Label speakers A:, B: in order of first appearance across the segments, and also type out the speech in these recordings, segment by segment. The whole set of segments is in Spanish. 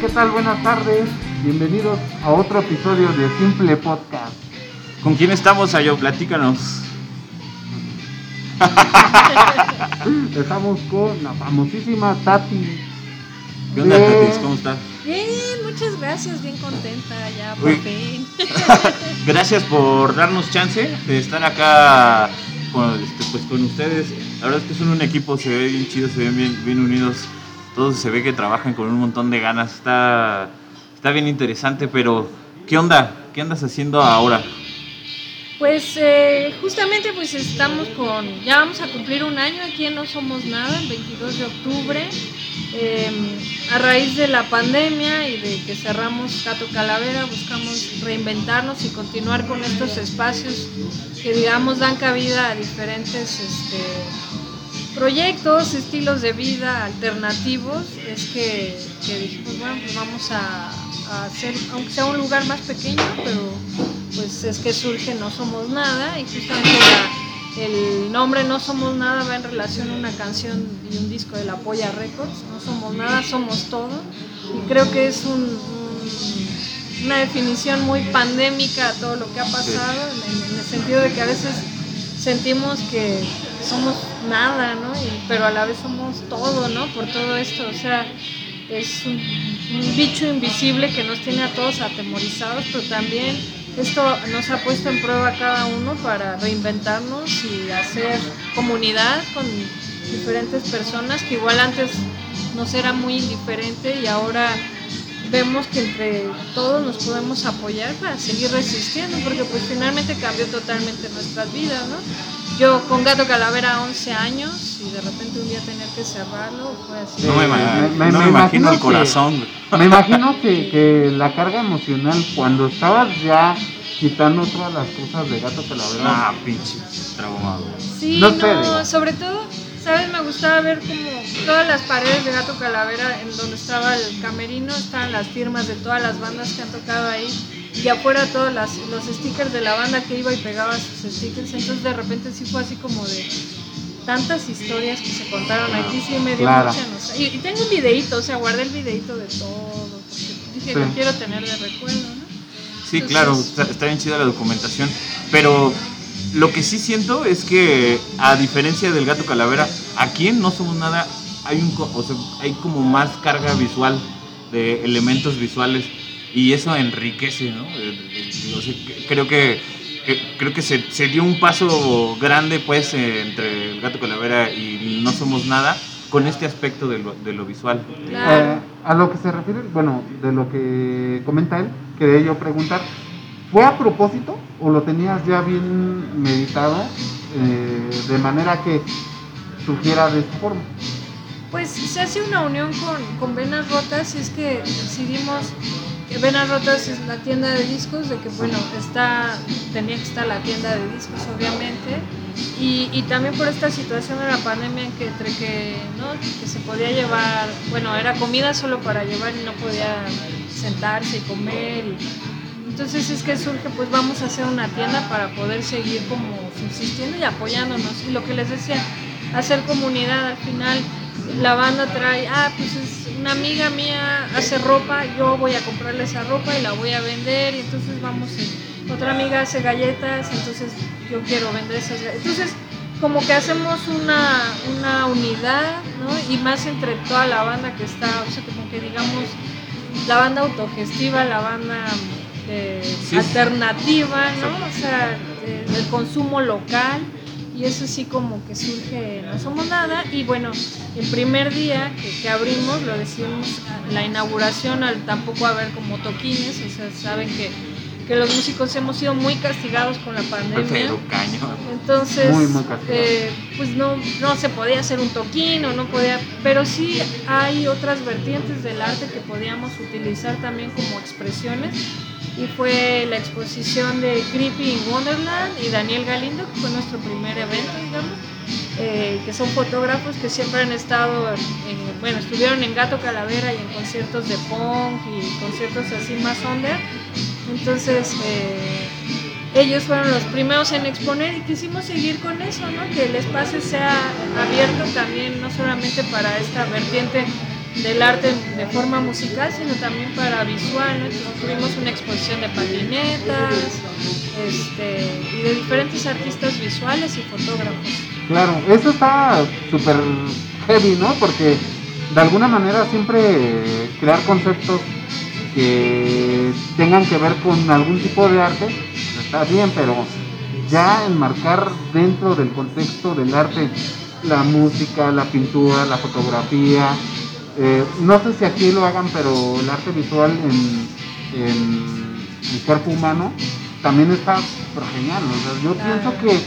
A: ¿qué tal? Buenas tardes. Bienvenidos a otro episodio de Simple Podcast.
B: ¿Con quién estamos, Ayo? Platícanos.
A: Estamos con la famosísima Tati.
B: ¿Qué onda,
A: de-
B: Tatis? ¿Cómo estás?
C: Bien, muchas gracias, bien contenta ya por
B: Uy.
C: fin.
B: Gracias por darnos chance de estar acá con, este, pues, con ustedes. La verdad es que son un equipo, se ve bien chido, se ven bien, bien unidos. Todos se ve que trabajan con un montón de ganas. Está, está bien interesante, pero ¿qué onda? ¿Qué andas haciendo ahora?
C: Pues eh, justamente pues estamos con, ya vamos a cumplir un año aquí en No Somos Nada, el 22 de octubre, Eh, a raíz de la pandemia y de que cerramos Gato Calavera, buscamos reinventarnos y continuar con estos espacios que digamos dan cabida a diferentes este, proyectos, estilos de vida alternativos, es que, que dijimos, bueno, pues vamos a, a hacer, aunque sea un lugar más pequeño, pero pues es que surge No Somos Nada y justamente la- el nombre No Somos Nada va en relación a una canción y un disco de la Polla Records, No Somos Nada, Somos Todo, y creo que es un- un- una definición muy pandémica a todo lo que ha pasado, en, en el sentido de que a veces sentimos que somos nada, ¿no? Pero a la vez somos todo, ¿no? Por todo esto, o sea, es un, bicho invisible que nos tiene a todos atemorizados, pero también esto nos ha puesto en prueba cada uno para reinventarnos y hacer comunidad con diferentes personas que igual antes nos era muy indiferente y ahora vemos que entre todos nos podemos apoyar para seguir resistiendo, porque pues finalmente cambió totalmente nuestras vidas, ¿no? Yo con Gato Calavera 11 años y de repente un día tener que cerrarlo fue así.
B: No me,
A: Eh,
B: ima-
A: me-
B: no
A: me
B: me imagino el
A: imagino que-
B: corazón. güey.
A: Me imagino que, que la carga emocional cuando estabas ya quitando todas las cosas de Gato Calavera.
B: Ah, pinche traumado.
C: Sí,
A: No
C: no, sobre todo, ¿sabes? Me gustaba ver como todas las paredes de Gato Calavera, en donde estaba el camerino, estaban las firmas de todas las bandas que han tocado ahí, y afuera todos las- los stickers de la banda que iba y pegaba sus stickers, entonces de repente sí fue así como de tantas historias que se contaron aquí, sí me dio
A: Claro.
C: mucha nostalgia. Y, y tengo un videito, o sea, guardé el videito de todo, porque dije,
A: Sí.
C: lo quiero tener de recuerdo, ¿no?
B: Sí,
C: Entonces-
B: claro, está, está bien chida la documentación, pero lo que sí siento es que a diferencia del gato calavera, aquí en No Somos Nada hay, un, o sea, hay como más carga visual de elementos visuales y eso enriquece, ¿no? Creo que, que- creo que se, se dio un paso grande pues eh, entre el gato calavera y No Somos Nada con este aspecto de lo, de lo visual.
C: Claro.
A: Eh, a lo que se refiere, bueno, de lo que comenta él, quería yo preguntar, ¿fue a propósito o lo tenías ya bien meditado eh, de manera que surgiera de esta forma?
C: Pues se hace una unión con, con Venas Rotas y es que decidimos que Venas Rotas es la tienda de discos, de que bueno, está, tenía que estar la tienda de discos obviamente, y, y también por esta situación de la pandemia en que entre que, ¿no? que se podía llevar, bueno, era comida solo para llevar y no podía sentarse y comer. y- entonces es que surge, pues vamos a hacer una tienda para poder seguir como subsistiendo y apoyándonos. Y lo que les decía, hacer comunidad al final. La banda trae, ah, pues es una amiga mía hace ropa, yo voy a comprarle esa ropa y la voy a vender. Y entonces vamos, eh, otra amiga hace galletas, entonces yo quiero vender esas galletas. Entonces, como que hacemos una, una unidad, ¿no? Y más entre toda la banda que está, o sea, como que digamos, la banda autogestiva, la banda eh,
B: Sí.
C: alternativa, ¿no? O sea, el consumo local y eso sí como que surge No Somos Nada y bueno, el primer día que, que abrimos lo decidimos a la inauguración al tampoco haber como toquines, o sea, saben que, que los músicos hemos sido muy castigados con la pandemia.
B: Pero cañón.
C: Entonces,
A: Muy, muy castigado.
C: eh, pues no, no se podía hacer un toquín o no podía, pero sí hay otras vertientes del arte que podíamos utilizar también como expresiones. Y fue la exposición de Creepy in Wonderland y Daniel Galindo, que fue nuestro primer evento, digamos, eh, que son fotógrafos que siempre han estado, en- bueno, estuvieron en Gato Calavera y en conciertos de punk y conciertos así más under. Entonces, eh, ellos fueron los primeros en exponer y quisimos seguir con eso, ¿no? Que el espacio sea abierto también, no solamente para esta vertiente del arte de forma musical, sino también para visual. ¿no? Entonces, tuvimos una exposición de patinetas este, y de diferentes artistas visuales y fotógrafos.
A: Claro, eso está súper heavy, ¿no? Porque de alguna manera siempre crear conceptos que tengan que ver con algún tipo de arte está bien, pero ya enmarcar dentro del contexto del arte la música, la pintura, la fotografía, eh, no sé si aquí lo hagan, pero el arte visual en, en el cuerpo humano también está genial. O sea, yo pienso que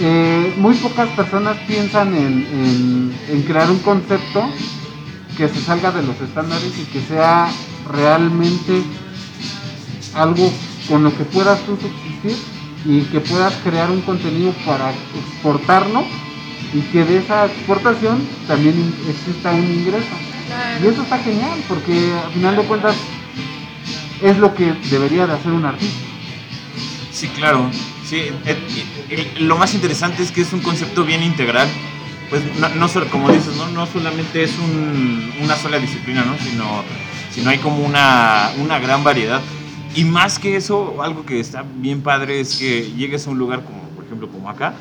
A: eh, muy pocas personas piensan en, en- en crear un concepto que se salga de los estándares y que sea realmente algo con lo que puedas tú subsistir y que puedas crear un contenido para exportarlo y que de esa exportación también exista un ingreso. Y
C: Claro.
A: eso está genial porque al final de cuentas es lo que debería de hacer un artista.
B: Sí, claro. Sí, eh, y- y lo más interesante es que es un concepto bien integral. Pues no, no como dices, no, no solamente es un- una sola disciplina, ¿no? Sino, sino hay como una, una gran variedad. Y más que eso, algo que está bien padre es que llegues a un lugar como, por ejemplo, como acá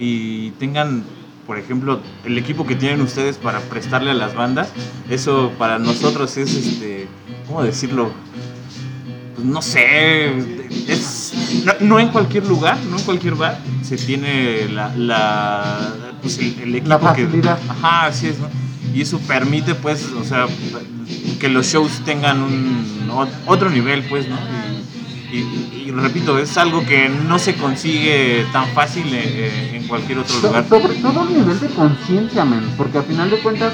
B: y tengan, por ejemplo, el equipo que tienen ustedes para prestarle a las bandas. Eso para nosotros es, este, ¿cómo decirlo? pues, no sé, es, no, no en cualquier lugar, no en cualquier bar se tiene la, la pues el, el equipo
A: La
B: que- ajá, así es, ¿no? Y eso permite, pues, o sea, que los shows tengan un otro nivel, pues, ¿no? Y, y- repito, es algo que no se consigue tan fácil eh, en cualquier otro
A: So-
B: lugar.
A: sobre todo a nivel de conciencia, men, porque al final de cuentas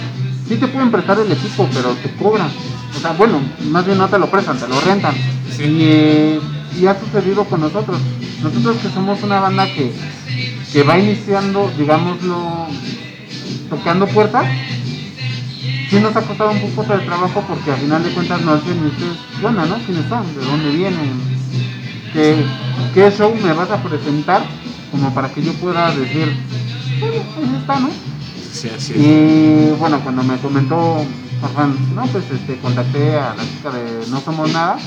A: sí te pueden prestar el equipo, pero te cobran. O sea, bueno, más bien no te lo prestan, te lo rentan.
B: Sí.
A: Y, eh, y ha sucedido con nosotros. Nosotros que somos una banda que, que va iniciando, digámoslo, tocando puertas, sí nos ha costado un poco de trabajo porque al final de cuentas nos dicen, ¿y ustedes onda, no? ¿Quiénes son? ¿De dónde vienen? ¿Qué, qué show me vas a presentar? Como para que yo pueda decir, bueno, ahí está, ¿no?
B: Sí, así es.
A: Y bueno, cuando me comentó Farfán, no, pues este, contacté a la chica de No Somos Nada.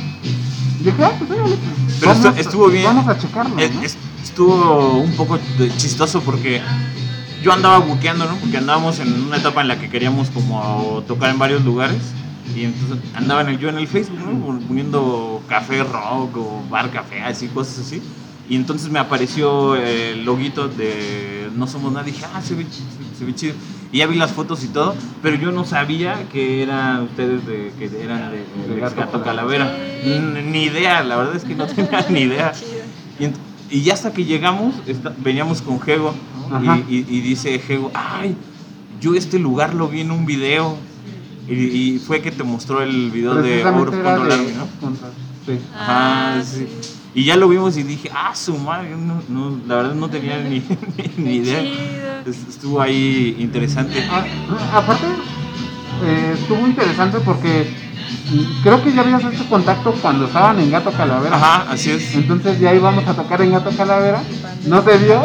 A: Y dije, ah, pues pues,
B: Pero estu- estuvo bien.
A: Vamos a checarlo,
B: Es- estuvo un poco de- chistoso porque yo andaba buqueando, ¿no? Porque andábamos en una etapa en la que queríamos como tocar en varios lugares y entonces andaba en el, yo en el Facebook, ¿no? Poniendo café rock o bar café, así, cosas así. Y entonces me apareció el loguito de No Somos Nada. Dije, ah, se ve, se ve chido. Y ya vi las fotos y todo, pero yo no sabía que eran ustedes de, que eran de, de
A: De Gato
B: Gato
A: Calavera.
B: Ni idea, la verdad es que no tenía ni idea. Y, y ya hasta que llegamos, esta- veníamos con Jego y, y- y dice Jego, ay, yo este lugar lo vi en un video. Y, y fue que te mostró el video de Fondo
A: de-
B: Largo, ¿no?
A: sí.
C: Ah,
B: Ajá, sí. Y ya lo vimos y dije, ah, su madre, no, no, la verdad no tenía ni, ni, ni idea. Estuvo ahí interesante.
A: Ah, aparte, eh, estuvo interesante porque creo que ya habías hecho contacto cuando estaban en Gato Calavera.
B: Ajá, así es.
A: Entonces ya íbamos a tocar en Gato Calavera, no se dio.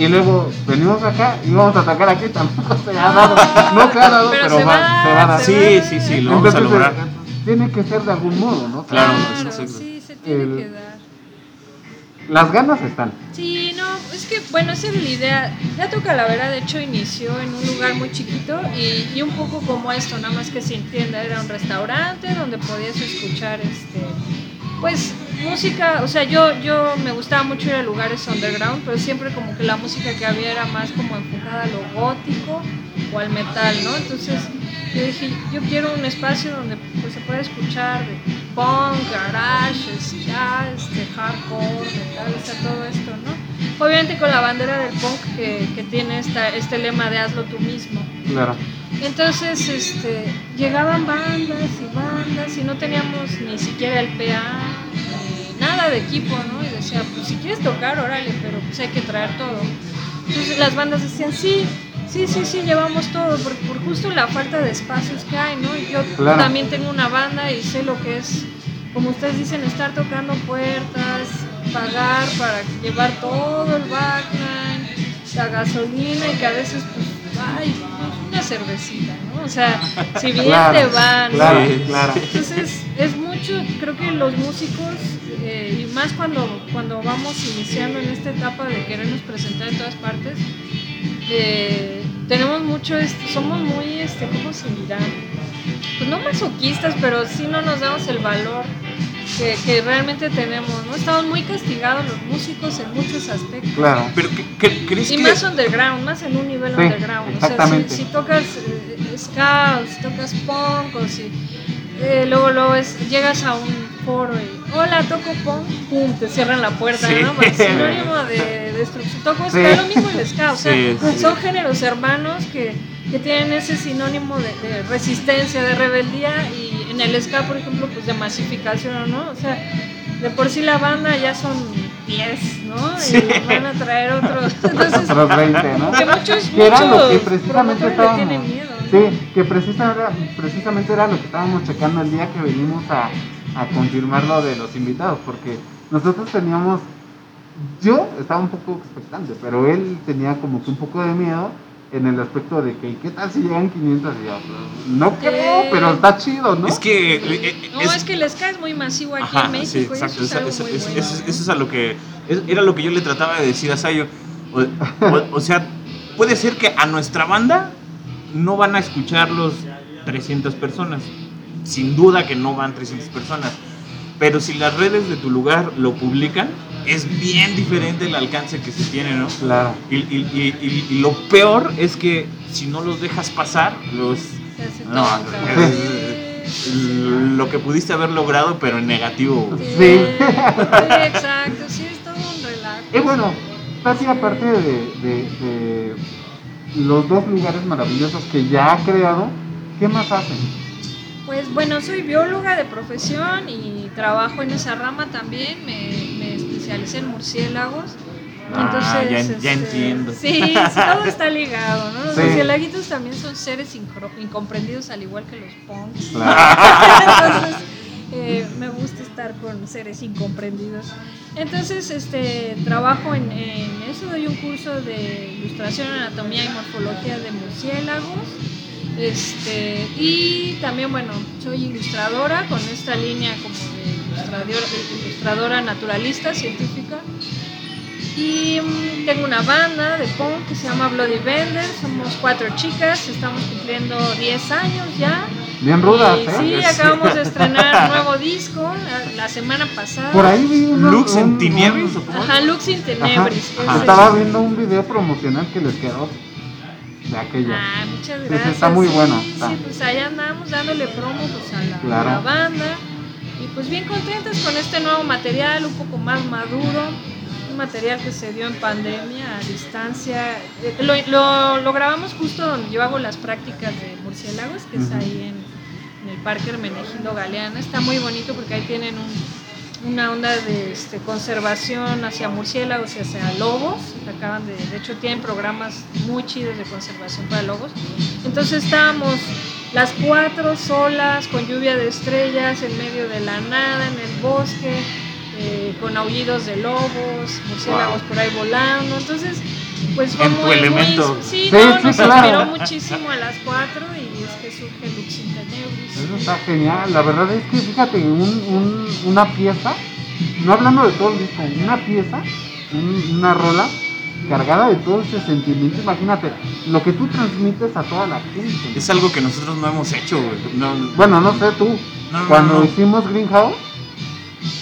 A: Y luego venimos acá y vamos a tocar aquí, tampoco se ha dado. No se ha dado, pero,
C: Pero se
A: va,
C: va,
A: se va a dar.
B: Sí, sí, sí, lo vamos a
A: Entonces,
B: lograr.
A: tiene que ser de algún modo, ¿no?
B: Claro,
C: Claro,
B: eso es-
C: sí, se tiene
A: el-
C: que dar.
A: Las ganas están.
C: Sí, no, es que bueno, esa es la idea. Gato Calavera de hecho inició en un lugar muy chiquito y, y un poco como esto, nada más que se entienda, era un restaurante donde podías escuchar este pues música, o sea, yo yo me gustaba mucho ir a lugares underground, pero siempre como que la música que había era más como enfocada a lo gótico o al metal, ¿no? Entonces yo dije, yo quiero un espacio donde pues, se pueda escuchar de punk, garage, ska, este, hardcore, metal, o sea, todo esto, ¿no? Obviamente con la bandera del punk que, que tiene esta, este lema de hazlo tú mismo.
A: Claro.
C: Entonces, este, llegaban bandas y bandas y no teníamos ni siquiera el PA, nada de equipo, ¿no? Y decía, pues si quieres tocar, órale, pero pues hay que traer todo. Entonces las bandas decían, sí, sí, sí, sí, llevamos todo, por, por justo la falta de espacios que hay, ¿no? Y yo
A: Claro.
C: también tengo una banda y sé lo que es, como ustedes dicen, estar tocando puertas, pagar para llevar todo el backline, la gasolina y que a veces, pues, cervecita, ¿no? O sea, si bien
A: Claro,
C: te van, ¿no?
A: Claro,
B: Sí,
A: claro.
C: Entonces es mucho, creo que los músicos, eh, y más cuando, cuando vamos iniciando en esta etapa de querernos presentar en todas partes, eh, tenemos mucho, este, somos muy, este, ¿cómo se dirá? Pues no masoquistas, pero sí no nos damos el valor que, que realmente tenemos, ¿no? Estamos muy castigados los músicos en muchos aspectos.
A: Claro.
B: Pero ¿qué- qué- ¿crees
C: Y
B: que
C: más underground, más en un nivel
A: Sí,
C: underground. O sea, si, si tocas eh, ska, o si tocas punk, o si eh, luego, luego es- llegas a un foro y hola, toco punk, pum, te cierran la puerta,
B: Sí.
C: ¿no? Sinónimo de destrucción. Toco ska,
A: Sí.
C: lo mismo el ska, o sea,
B: Sí, sí.
C: son géneros hermanos que, que tienen ese sinónimo de, de resistencia, de rebeldía, y en el ska, por ejemplo, pues de masificación, ¿no? O sea, de por sí la banda ya son 10, ¿no?
B: Sí.
C: Y van a traer otros. Entonces,
A: Otros 20, ¿no?
C: que muchos,
A: Que era lo que precisamente
C: le
A: estábamos.
C: tienen miedo. ¿no?
A: Sí, que precisamente era, precisamente era lo que estábamos checando el día que venimos a, a confirmar lo de los invitados, porque nosotros teníamos. Yo estaba un poco expectante, pero él tenía como que un poco de miedo en el aspecto de que, ¿qué tal si llegan 500? Y yo, pues, no creo,
C: Eh.
A: pero está chido, ¿no?
B: Es que. eh, eh,
C: No, es, que el ska es muy masivo aquí
B: Ajá,
C: en México.
B: sí, exacto.
C: eso es
B: Eso,
C: algo
B: eso-
C: muy
B: eso-
C: bueno,
B: eso-
C: ¿no?
B: eso es a lo que. es- Era lo que yo le trataba de decir a Sayo. O, o- o sea, puede ser que a nuestra banda no van a escuchar los 300 personas. Sin duda que no van 300 personas. Pero si las redes de tu lugar lo publican, es bien diferente el alcance que se tiene, ¿no?
A: Claro.
B: Y, y- y- y- y lo peor es que si no los dejas pasar, los no, lo que pudiste haber logrado, pero en negativo.
C: Sí,
A: Sí.
C: exacto, sí, es todo un relato.
A: Y bueno, Tati, aparte de, de- de los dos lugares maravillosos que ya ha creado, ¿qué más hacen?
C: Pues bueno, soy bióloga de profesión y trabajo en esa rama también. Me, me especialicé en murciélagos.
B: Ah, ya ya
C: este,
B: entiendo.
C: Sí, todo está ligado, ¿no? Los
A: Sí.
C: murciélaguitos también son seres incomprendidos al igual que los punks.
A: Claro.
C: Entonces, eh, me gusta estar con seres incomprendidos. Entonces, este, trabajo en, en eso, doy un curso de ilustración, anatomía y morfología de murciélagos. Este, y también, bueno, soy ilustradora con esta línea como de ilustradora, ilustradora naturalista, científica. Y mm, tengo una banda de punk que se llama Bloody Bender. Somos cuatro chicas, estamos cumpliendo 10 años ya.
A: Bien rudas,
C: Y
A: ¿eh?
C: Sí, acabamos de estrenar nuevo disco la, la semana pasada.
A: Por ahí vi uno-
B: Lux en
A: un- un-
B: ¿o cómo?
C: Ajá, Lux
A: Ajá.
C: Tenebris. es
B: Ajá.
A: Estaba viendo un video promocional que les quedó de aquella.
C: Ah, muchas
A: Sí, sí,
C: gracias.
A: está muy
C: Sí,
A: bueno,
C: Sí,
A: está.
C: pues allá andamos dándole promo pues, a, la, a
A: Claro.
C: la banda. Y pues bien contentas con este nuevo material, un poco más maduro. Un material que se dio en pandemia, a distancia. Eh, Lo, lo- lo grabamos justo donde yo hago las prácticas de murciélagos, que es ahí en, en el Parque Hermenegildo Galeana. Está muy bonito porque ahí tienen un, una onda de este, conservación hacia murciélagos y hacia lobos. Acaban de, de hecho, tienen programas muy chidos de conservación para lobos. Entonces estábamos las cuatro solas, con lluvia de estrellas, en medio de la nada, en el bosque, eh, con aullidos de lobos, murciélagos
B: Wow.
C: por ahí volando. Entonces, pues fue
B: En tu
C: muy, muy-
B: elemento.
C: sí,
A: Sí,
C: no,
A: sí,
C: nos
A: claro.
C: inspiró muchísimo a las cuatro y es que surge Lux in Tenebris.
A: Eso está genial. La verdad es que, fíjate, un, un- una pieza, no hablando de todo el disco, una pieza, un- una rola cargada de todo ese sentimiento. Imagínate, lo que tú transmites a toda la gente.
B: Es algo que nosotros no hemos hecho, güey. No,
A: Bueno, no sé tú,
B: no, no,
A: cuando
B: no.
A: hicimos Greenhouse.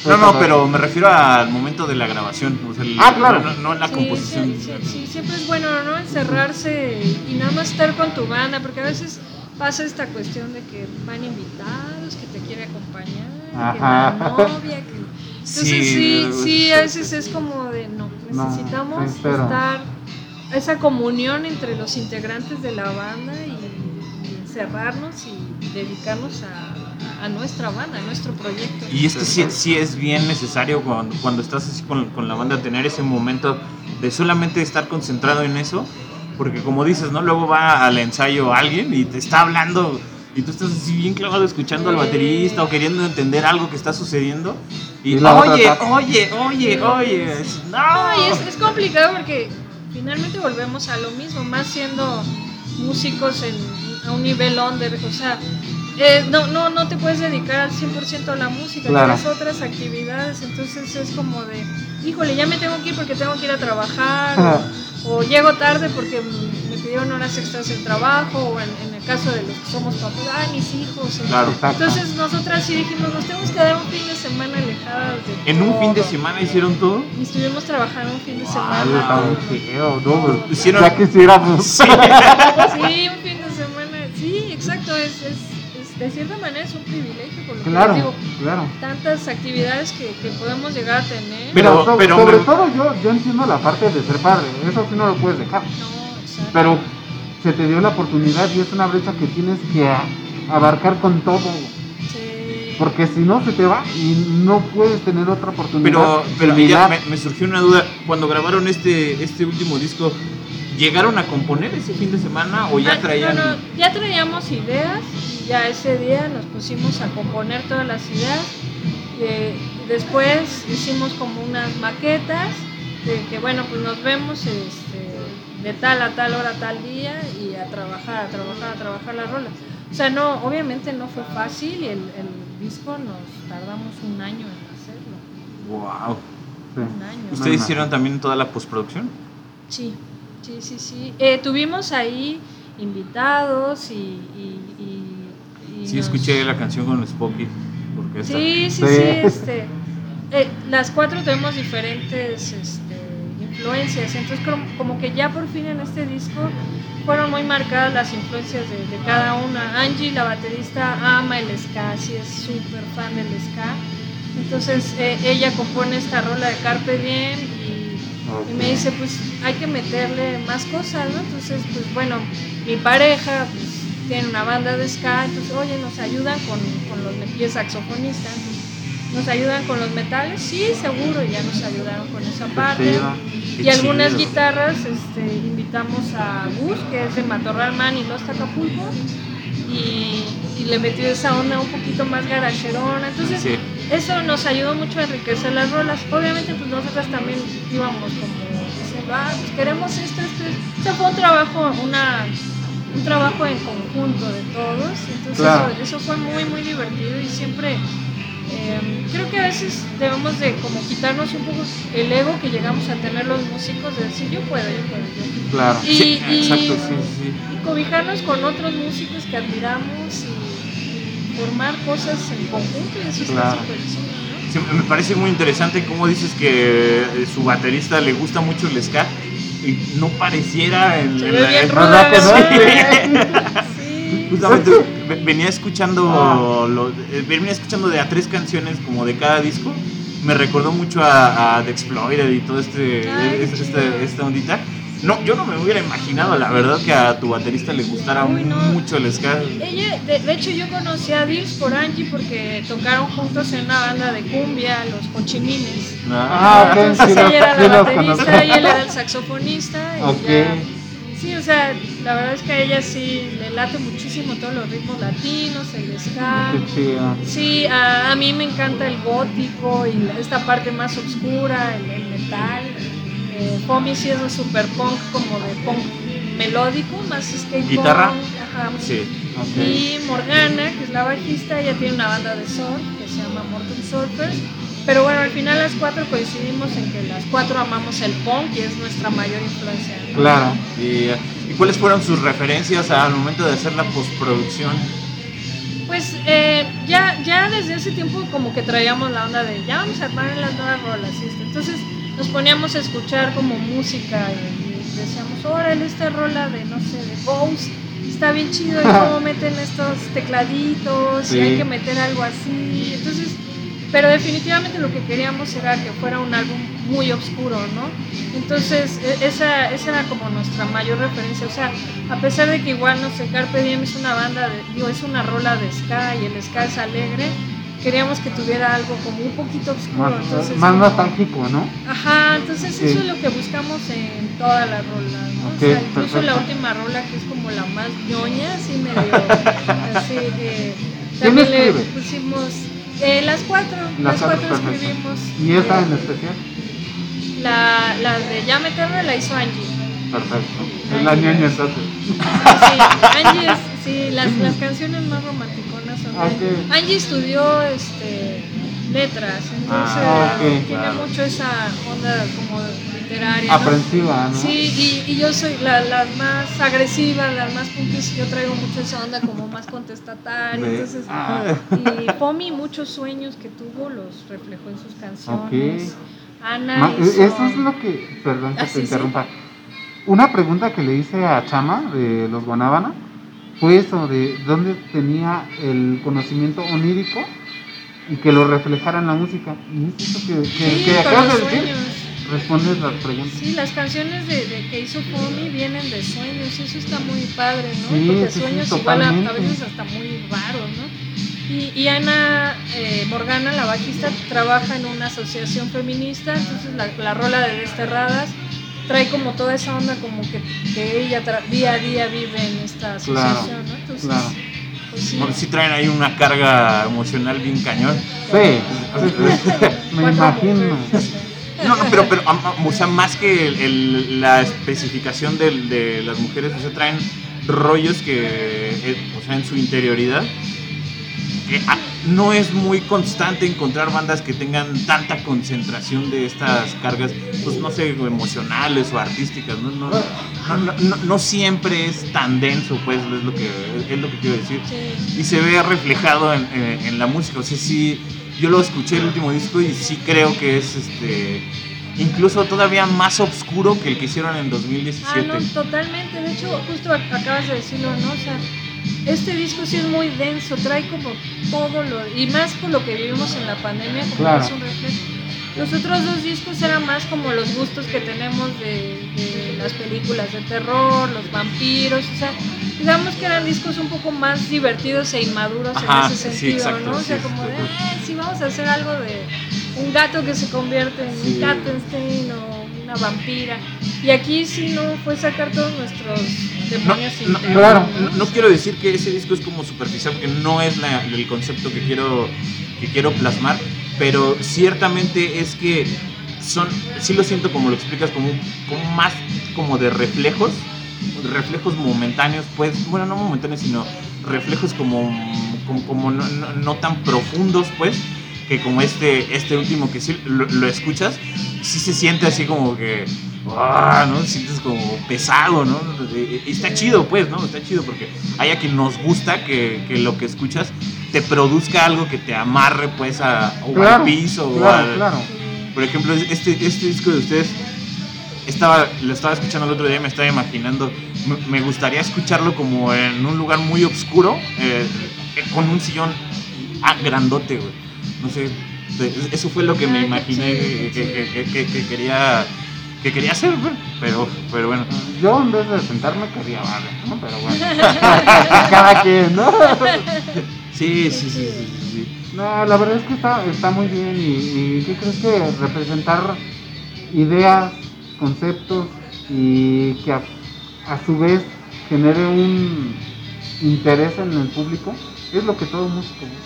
B: No, no, pero me refiero al momento de la grabación. o sea, el-
A: Ah, claro.
B: No, no- no la
C: Sí,
B: composición.
C: Sí, sí, sí, siempre es bueno, ¿no? Encerrarse y nada más estar con tu banda, porque a veces pasa esta cuestión de que van invitados, que te quiere acompañar, que
A: Ajá.
C: la novia, que... Entonces sí, sí, a veces es como de, no,
A: No,
C: necesitamos
A: pero-
C: estar, esa comunión entre los integrantes de la banda y, y encerrarnos y dedicarnos a, a nuestra banda, a nuestro proyecto.
B: Y es que sí, sí es bien necesario cuando, cuando estás así con, con la banda tener ese momento de solamente estar concentrado en eso, porque como dices, ¿no? Luego va al ensayo alguien y te está hablando y tú estás así bien clavado escuchando al baterista o queriendo entender algo que está sucediendo y,
A: Y la otra
B: oye, oye, oye, oye, no.
C: No, y es, es complicado porque finalmente volvemos a lo mismo, más siendo músicos en, a un nivel under, o sea, eh, no, no, no te puedes dedicar al 100% a la música,
A: Claro.
C: tienes otras actividades, entonces es como de, híjole, ya me tengo que ir porque tengo que ir a trabajar, o, o llego tarde porque me pidieron horas extras en trabajo, o en, en el caso de los que somos papás, mis hijos. o-
B: Claro.
A: Exacto.
C: Entonces nosotras sí dijimos, nos tenemos que dar un fin de semana alejadas de
B: En un fin de
C: todo".
B: semana hicieron todo.
C: Y estuvimos trabajando un fin de semana.
A: muy feo, no, pues,
B: Hicieron-
A: ya quisiéramos.
C: Sí, un fin de cierta manera es un privilegio, por lo que
A: Claro,
C: digo,
A: claro.
C: tantas actividades que, que podemos llegar a tener.
B: Pero-
A: sobre todo yo, yo entiendo la parte de ser padre, eso sí no lo puedes dejar.
C: no.
A: Pero se te dio la oportunidad y es una brecha que tienes que abarcar con todo.
C: Sí.
A: Porque si no se te va y no puedes tener otra oportunidad.
B: Pero, pero ya me, me surgió una duda. Cuando grabaron este, este último disco, ¿llegaron a componer ese fin de semana o ya
C: Ah,
B: traían?
C: no, no, ya traíamos ideas ya ese día nos pusimos a componer todas las ideas. Eh, después hicimos como unas maquetas de que bueno, pues nos vemos este, de tal a tal hora, tal día y a trabajar, a trabajar, a trabajar las rolas. O sea, no, obviamente no fue fácil y el, el disco nos tardamos un año en hacerlo.
B: Wow.
A: Sí.
C: Un año.
B: ¿Ustedes
A: no.
B: hicieron también toda la postproducción?
C: Sí, sí, sí, sí. Eh, tuvimos ahí invitados y, y- y
B: Sí,
C: nos-
B: escuché la canción con Spocky. Porque esta-
C: Sí, sí,
A: Sí.
C: este, eh, las cuatro tenemos diferentes este, influencias, entonces como, como que ya por fin en este disco fueron muy marcadas las influencias de, de cada una. Angie, la baterista, ama el ska, sí es súper fan del ska, entonces eh, ella compone esta rola de Carpe Diem y, y me dice, pues hay que meterle más cosas, ¿no? Entonces, pues bueno, mi pareja pues, tiene una banda de ska, entonces, oye, nos ayudan con, con los met- y es saxofonista, entonces, nos ayudan con los metales, sí, seguro, ya nos ayudaron con esa parte.
B: Qué
C: Y algunas
B: chido.
C: guitarras, este, invitamos a Gus, que es de Matorral Man y Los Acapulco, y, y le metió esa onda un poquito más garacherona, entonces
B: Sí.
C: eso nos ayudó mucho a enriquecer las rolas. Obviamente, pues nosotras también íbamos como diciendo, ah, pues queremos esto, esto, esto. O sea, fue un trabajo, una, un trabajo en conjunto de todos. Entonces,
A: Claro.
C: eso, eso fue muy, muy divertido y siempre eh, creo que a veces debemos de como quitarnos un poco el ego que llegamos a tener los músicos de decir, yo puedo, yo puedo, yo.
A: Claro.
C: Y,
B: Sí,
C: y-
B: exacto, sí, sí.
C: y cobijarnos con otros músicos que admiramos y, y formar cosas en conjunto y eso está
A: Claro.
C: súper chido, ¿no?
B: Sí, me parece muy interesante cómo dices que eh, su baterista le gusta mucho el ska y no pareciera
C: ruda,
A: ¿Verdad que no?
C: Sí.
B: Justamente ve- venía escuchando
A: Ah.
B: lo- eh, venía escuchando de a tres canciones como de cada disco. Me recordó mucho a, a The Exploited y todo este
C: Ay,
B: este- esta ondita. No, yo no me hubiera imaginado, la verdad, que a tu baterista le gustara
C: Uy, no.
B: mucho el ska.
C: Ella, de, de hecho, yo conocí a Dils por Angie porque tocaron juntos en una banda de cumbia, los Cochimines.
A: Ah, ok,
C: Entonces
A: sí
C: ella era la baterista y él era el saxofonista. Y
A: Ok.
C: ya- sí, o sea, la verdad es que a ella sí le late muchísimo todos los ritmos latinos, el ska.
A: Qué chido.
C: Sí, a, a mí me encanta el gótico y la- esta parte más oscura, el, el metal. Eh, Pomi sí es un super punk como de punk melódico, más skate
B: ¿Guitarra?
C: ajá,
B: Sí.
C: Y Morgana, que es la bajista, ella tiene una banda de surf que se llama Mortal Surfers. Pero bueno, al final las cuatro coincidimos en que las cuatro amamos el punk y es nuestra mayor influencia. ¿no?
A: Claro.
B: Y, ¿Y cuáles fueron sus referencias al momento de hacer la postproducción?
C: Pues eh, ya, ya desde ese tiempo como que traíamos la onda de ya vamos a armar las nuevas rolas. y esto. Entonces nos poníamos a escuchar como música y, decíamos, órale, esta rola de, no sé, de Bose, está bien chido y cómo meten estos tecladitos
A: Sí.
C: y hay que meter algo así. Entonces, pero definitivamente lo que queríamos era que fuera un álbum muy oscuro, ¿no? Entonces, e- esa, esa era como nuestra mayor referencia. O sea, a pesar de que igual, no sé, Carpe Diem es una banda, de, digo, es una rola de ska y el ska es alegre, queríamos que tuviera algo como un poquito oscuro.
A: Más,
C: entonces,
A: más
C: como-
A: nostálgico, ¿no?
C: Ajá, entonces
A: Sí.
C: eso es lo que buscamos en todas las rolas, ¿no?
A: Ok,
C: o sea, incluso la última rola que es como la más ñoña, así medio, así que
A: ¿Quién
C: también le pusimos eh, las cuatro, las, cuatro,
A: perfecto.
C: escribimos.
A: ¿Y esa
C: Eh,
A: en especial?
C: la, la de Ya Meterme la hizo Angie.
A: Perfecto. Es la entonces.
C: Sí, Angie es, sí, las, las canciones más romanticonas son de
A: Ok.
C: Angie estudió este letras, entonces
A: Ah, ok,
C: tiene
B: claro.
C: mucho esa onda como literaria, ¿no?
A: Aprensiva, ¿no?
C: Sí, y, y yo soy la, las más agresivas, las más puntis, yo traigo mucho esa onda como más contestataria, entonces...
A: Ah,
C: Y Pomi muchos sueños que tuvo los reflejó en sus canciones. Ana
A: ma-
C: hizo-
A: eso es lo que, perdón que
C: Ah,
A: te
C: sí, sí.
A: interrumpa. Una pregunta que le hice a Chama de los Guanábana fue eso de dónde tenía el conocimiento onírico y que lo reflejara en la música. Y es eso que, que,
C: Sí,
A: que acabas de decir. Respondes las preguntas.
C: Sí, las canciones de, de que hizo Pomi vienen de sueños, eso está muy padre, ¿no?
A: Sí,
C: Porque sueños igual a, veces hasta muy raros, ¿no? Y, y Ana eh, Morgana, la bajista, trabaja en una asociación feminista, entonces la, la rola de Desterradas trae como toda esa onda como que, que ella día a día vive en esta asociación, ¿no? Entonces,
A: claro.
C: pues sí.
B: Traen ahí una carga emocional bien cañón.
A: Sí, me imagino.
B: No, no, pero, pero o sea, más que el- el- la especificación del- de, las mujeres, o sea, traen rollos que, eh, o sea, en su interioridad, que ah, no es muy constante encontrar bandas que tengan tanta concentración de estas cargas, pues no sé, emocionales o artísticas, no, no, no, no- siempre es tan denso, pues, es lo que, es lo que quiero decir
C: Sí.
B: y se ve reflejado en, en- en la música. O sea, sí, yo lo escuché el último disco y sí creo que es este incluso todavía más oscuro que el que hicieron en
C: Ah,
B: 2017.
C: no, totalmente. De hecho, justo ac- acabas de decirlo, ¿no? O sea, este disco sí es muy denso, trae como todo lo. Y más con lo que vivimos en la pandemia, como
A: Claro.
C: es un reflejo. Los otros dos discos eran más como los gustos que tenemos de, de las películas de terror, los vampiros, o sea, digamos que eran discos un poco más divertidos e inmaduros
B: Ajá,
C: en ese
B: sí,
C: sentido,
B: exacto,
C: ¿no? O sea,
B: sí,
C: como de, eh, si vamos a hacer algo de un gato que se convierte en
A: Sí.
C: un Kattenstein o una vampira. Y aquí sí no fue sacar todos nuestros
B: No,
A: claro.
B: no- no quiero decir que ese disco es como superficial, porque no es la- el concepto que quiero, que quiero plasmar, pero ciertamente es que son, sí lo siento como lo explicas, como, como más como de reflejos, reflejos momentáneos, pues, bueno, no momentáneos, sino reflejos como, como, como no, no- no tan profundos, pues, que como este, este último que sí lo, lo escuchas, sí se siente así como que, ah, ¿no? Sientes como pesado, ¿no? Y está chido, pues, ¿no? Está chido porque hay a quien nos gusta que, que lo que escuchas te produzca algo que te amarre, pues, a, o
A: Claro,
B: al piso, o
A: claro,
B: al-
A: claro.
B: Por ejemplo, este, este disco de ustedes, estaba, lo estaba escuchando el otro día y me estaba imaginando, me, me gustaría escucharlo como en un lugar muy oscuro, eh, eh, con un sillón ah, grandote, güey. No sé, eso fue lo que me imaginé
C: chido,
B: que,
C: qué
B: que- que- que- que quería que quería hacer, güey. Pero, pero bueno.
A: Yo en vez de sentarme quería barrer, ¿no? Pero bueno. Cada quien, ¿no?
B: Sí, sí, sí, sí, sí, sí.
A: No, la verdad es que está, está muy bien y, y ¿qué crees que representar ideas, conceptos y que a, a su vez genere un interés en el público es lo que todo músico busca.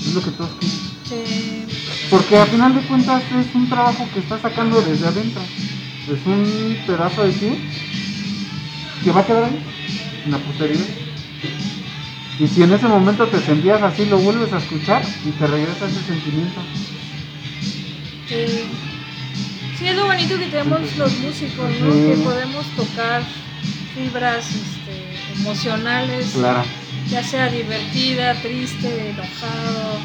A: Es lo que todos quieren.
C: Sí.
A: Porque al final de cuentas es un trabajo que estás sacando desde adentro. Es un pedazo de ti que va a quedar ahí, en la posteridad. Y si en ese momento te sentías así, lo vuelves a escuchar y te regresa ese sentimiento.
C: Sí. Sí, es lo bonito que tenemos los músicos, ¿no?
A: Sí.
C: Que podemos tocar fibras este, emocionales,
A: Claro.
C: ya sea divertida, triste, enojado.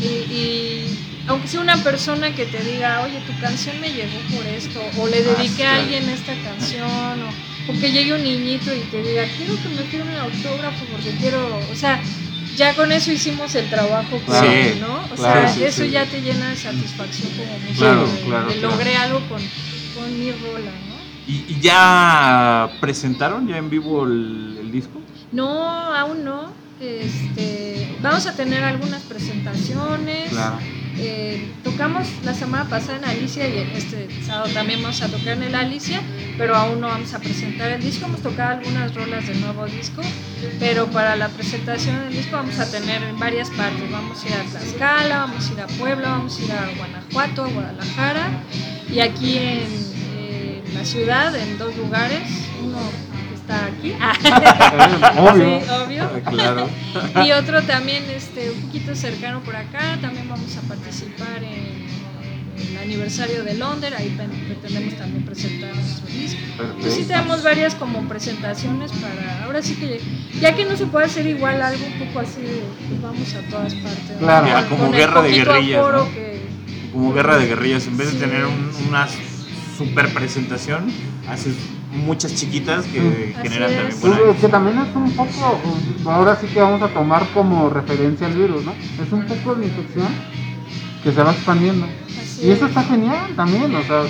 C: Y, y aunque sea una persona que te diga, oye, tu canción me llegó por esto, o le
B: Ah,
C: dediqué a alguien esta canción, o, o que llegue un niñito y te diga, quiero que me firme autógrafo porque quiero, o sea, ya con eso hicimos el trabajo,
A: Claro.
B: Sí,
C: ¿no? O
A: claro,
C: sea,
B: sí,
C: eso
B: sí.
C: ya te llena de satisfacción como músico,
B: Claro,
C: de,
B: claro,
C: de logré algo con, con mi rola, ¿no?
B: ¿Y, y ya presentaron ya en vivo el, el disco?
C: No, aún no. Este, vamos a tener algunas presentaciones.
A: Claro.
C: Eh, tocamos la semana pasada en Alicia y este sábado también vamos a tocar en el Alicia, pero aún no vamos a presentar el disco. Hemos tocado algunas rolas del nuevo disco, pero para la presentación del disco vamos a tener en varias partes. Vamos a ir a Tlaxcala, vamos a ir a Puebla, vamos a ir a Guanajuato, a Guadalajara y aquí en, eh, la ciudad en dos lugares. Uno está aquí.
A: Obvio.
C: Sí, obvio.
B: Ah, Claro.
C: Y otro también este, un poquito cercano por acá. También vamos a participar en, en el aniversario de Londres. Ahí pretendemos también presentar nuestro disco. Entonces sí tenemos varias como presentaciones para... Ahora sí que ya que no se puede hacer igual algo un poco así, pues vamos a todas partes.
A: Claro.
B: Como
C: Con
B: guerra de guerrillas,
C: aforo
B: ¿no?
C: que-
B: Como guerra de guerrillas, en vez
C: Sí.
B: de tener un- una super presentación, haces muchas chiquitas que
C: Así
B: generan
C: es.
B: también buena
A: güey, que también es un poco, ahora sí que vamos a tomar como referencia el virus, ¿no? Es un poco de infección que se va expandiendo.
C: así
A: Y eso
C: es.
A: está genial también, o sea,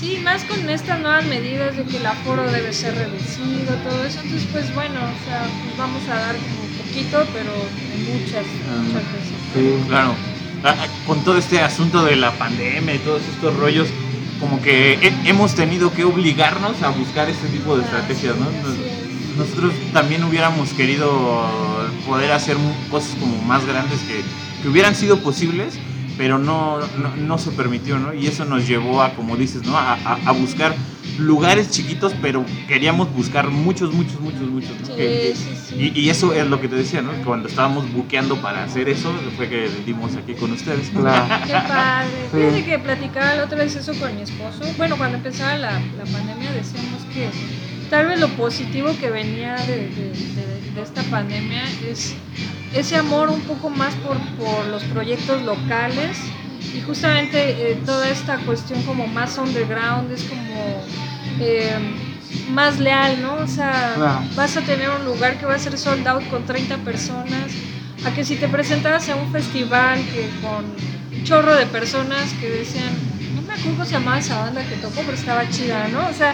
C: Sí, más con estas nuevas medidas de que el aforo debe ser reducido, todo eso. Entonces, pues bueno, o sea, pues vamos a dar como poquito, pero en muchas, muchas veces.
A: sí.
B: Claro, Ah, ah, con todo este asunto de la pandemia y todos estos rollos, como que he- hemos tenido que obligarnos a buscar este tipo de estrategias, ¿no? Nosotros también hubiéramos querido poder hacer cosas como más grandes que, que hubieran sido posibles, pero no, no, no se permitió, ¿no? Y eso nos llevó a, como dices, ¿no? A, a- a buscar lugares chiquitos, pero queríamos buscar muchos, muchos, muchos, muchos, ¿no?
C: Sí,
B: Que-
C: sí, sí.
B: y, y eso es lo que te decía, ¿no? Cuando estábamos buqueando para hacer eso, fue que dimos aquí con ustedes.
A: Claro.
C: Qué padre.
A: Sí.
C: Fíjate que platicaba la otra vez eso con mi esposo. Bueno, cuando empezaba la, la pandemia decíamos que tal vez lo positivo que venía de, de- de- de esta pandemia es ese amor un poco más por, por los proyectos locales y justamente eh, toda esta cuestión como más underground es como eh, más leal, ¿no? O sea,
A: Claro.
C: vas a tener un lugar que va a ser sold out con 30 personas, a que si te presentabas a un festival que con un chorro de personas que decían, no me acuerdo cómo se llamaba esa banda que tocó, pero estaba chida, ¿no? O sea,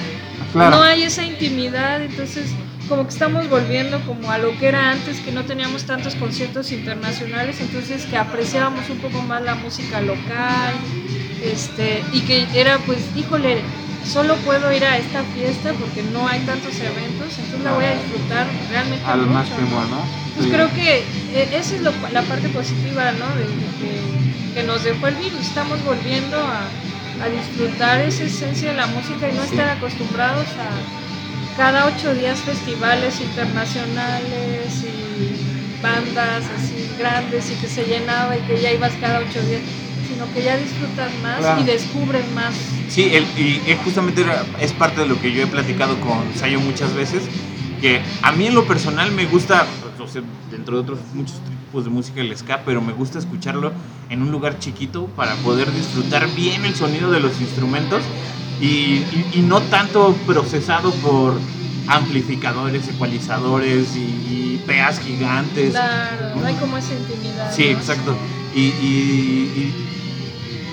A: Claro.
C: no hay esa intimidad, entonces como que estamos volviendo como a lo que era antes, que no teníamos tantos conciertos internacionales, entonces que apreciábamos un poco más la música local, este, y que era pues, híjole, solo puedo ir a esta fiesta porque no hay tantos eventos, entonces la voy a disfrutar realmente
A: al
C: mucho,
A: máximo,
C: ¿no?
A: ¿no?
C: Pues
A: Sí.
C: creo que eh, esa es lo- la parte positiva, ¿no? De, de que, que nos dejó el virus. Estamos volviendo a, a disfrutar esa esencia de la música y no
A: Sí.
C: estar acostumbrados a cada ocho días festivales internacionales y bandas así grandes y que se llenaba y que ya ibas cada ocho días, sino que ya disfrutas más
A: Claro.
C: y descubres más.
B: Sí, el- y es justamente es parte de lo que yo he platicado con Sayo muchas veces, que a mí en lo personal me gusta, o sea, dentro de otros muchos tipos de música el ska, pero me gusta escucharlo en un lugar chiquito para poder disfrutar bien el sonido de los instrumentos y, y- y no tanto procesado por amplificadores, ecualizadores y, y PAs gigantes.
C: Claro, no hay como esa intimidad.
B: Sí,
C: ¿no?
B: exacto. Y, y- y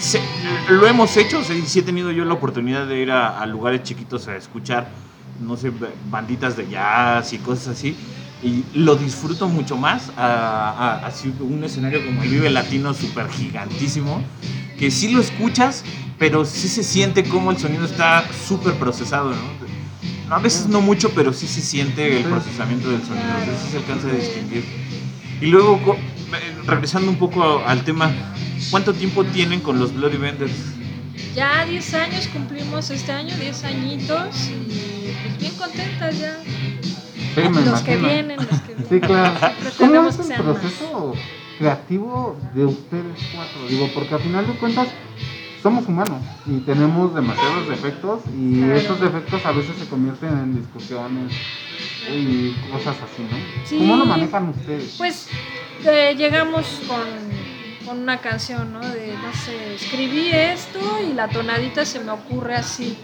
B: se- lo hemos hecho, o sea, sí he tenido yo la oportunidad de ir a, a lugares chiquitos a escuchar, no sé, ba- banditas de jazz y cosas así. Y lo disfruto mucho más a, a- así un escenario como el Vive Latino súper gigantísimo, que sí lo escuchas, pero sí se siente como el sonido está súper procesado, ¿no? A veces no mucho, pero sí se siente el procesamiento del sonido, o sí se alcanza a distinguir. Y luego, eh, regresando un poco al tema, ¿cuánto tiempo tienen con los Bloody Vendors?
C: Ya 10 años cumplimos este año, 10 añitos y pues bien contentas ya.
A: Sí, me
C: los que vienen, los que vienen.
A: Sí, claro. ¿Cómo es el
C: más.
A: proceso creativo de ustedes cuatro? Digo, porque al final de cuentas somos humanos y tenemos demasiados defectos y
C: Claro.
A: esos defectos a veces se convierten en discusiones y cosas así, ¿no?
C: Sí.
A: ¿Cómo lo manejan ustedes?
C: Pues eh, llegamos con, con una canción, ¿no? De, no sé, escribí esto y la tonadita se me ocurre así.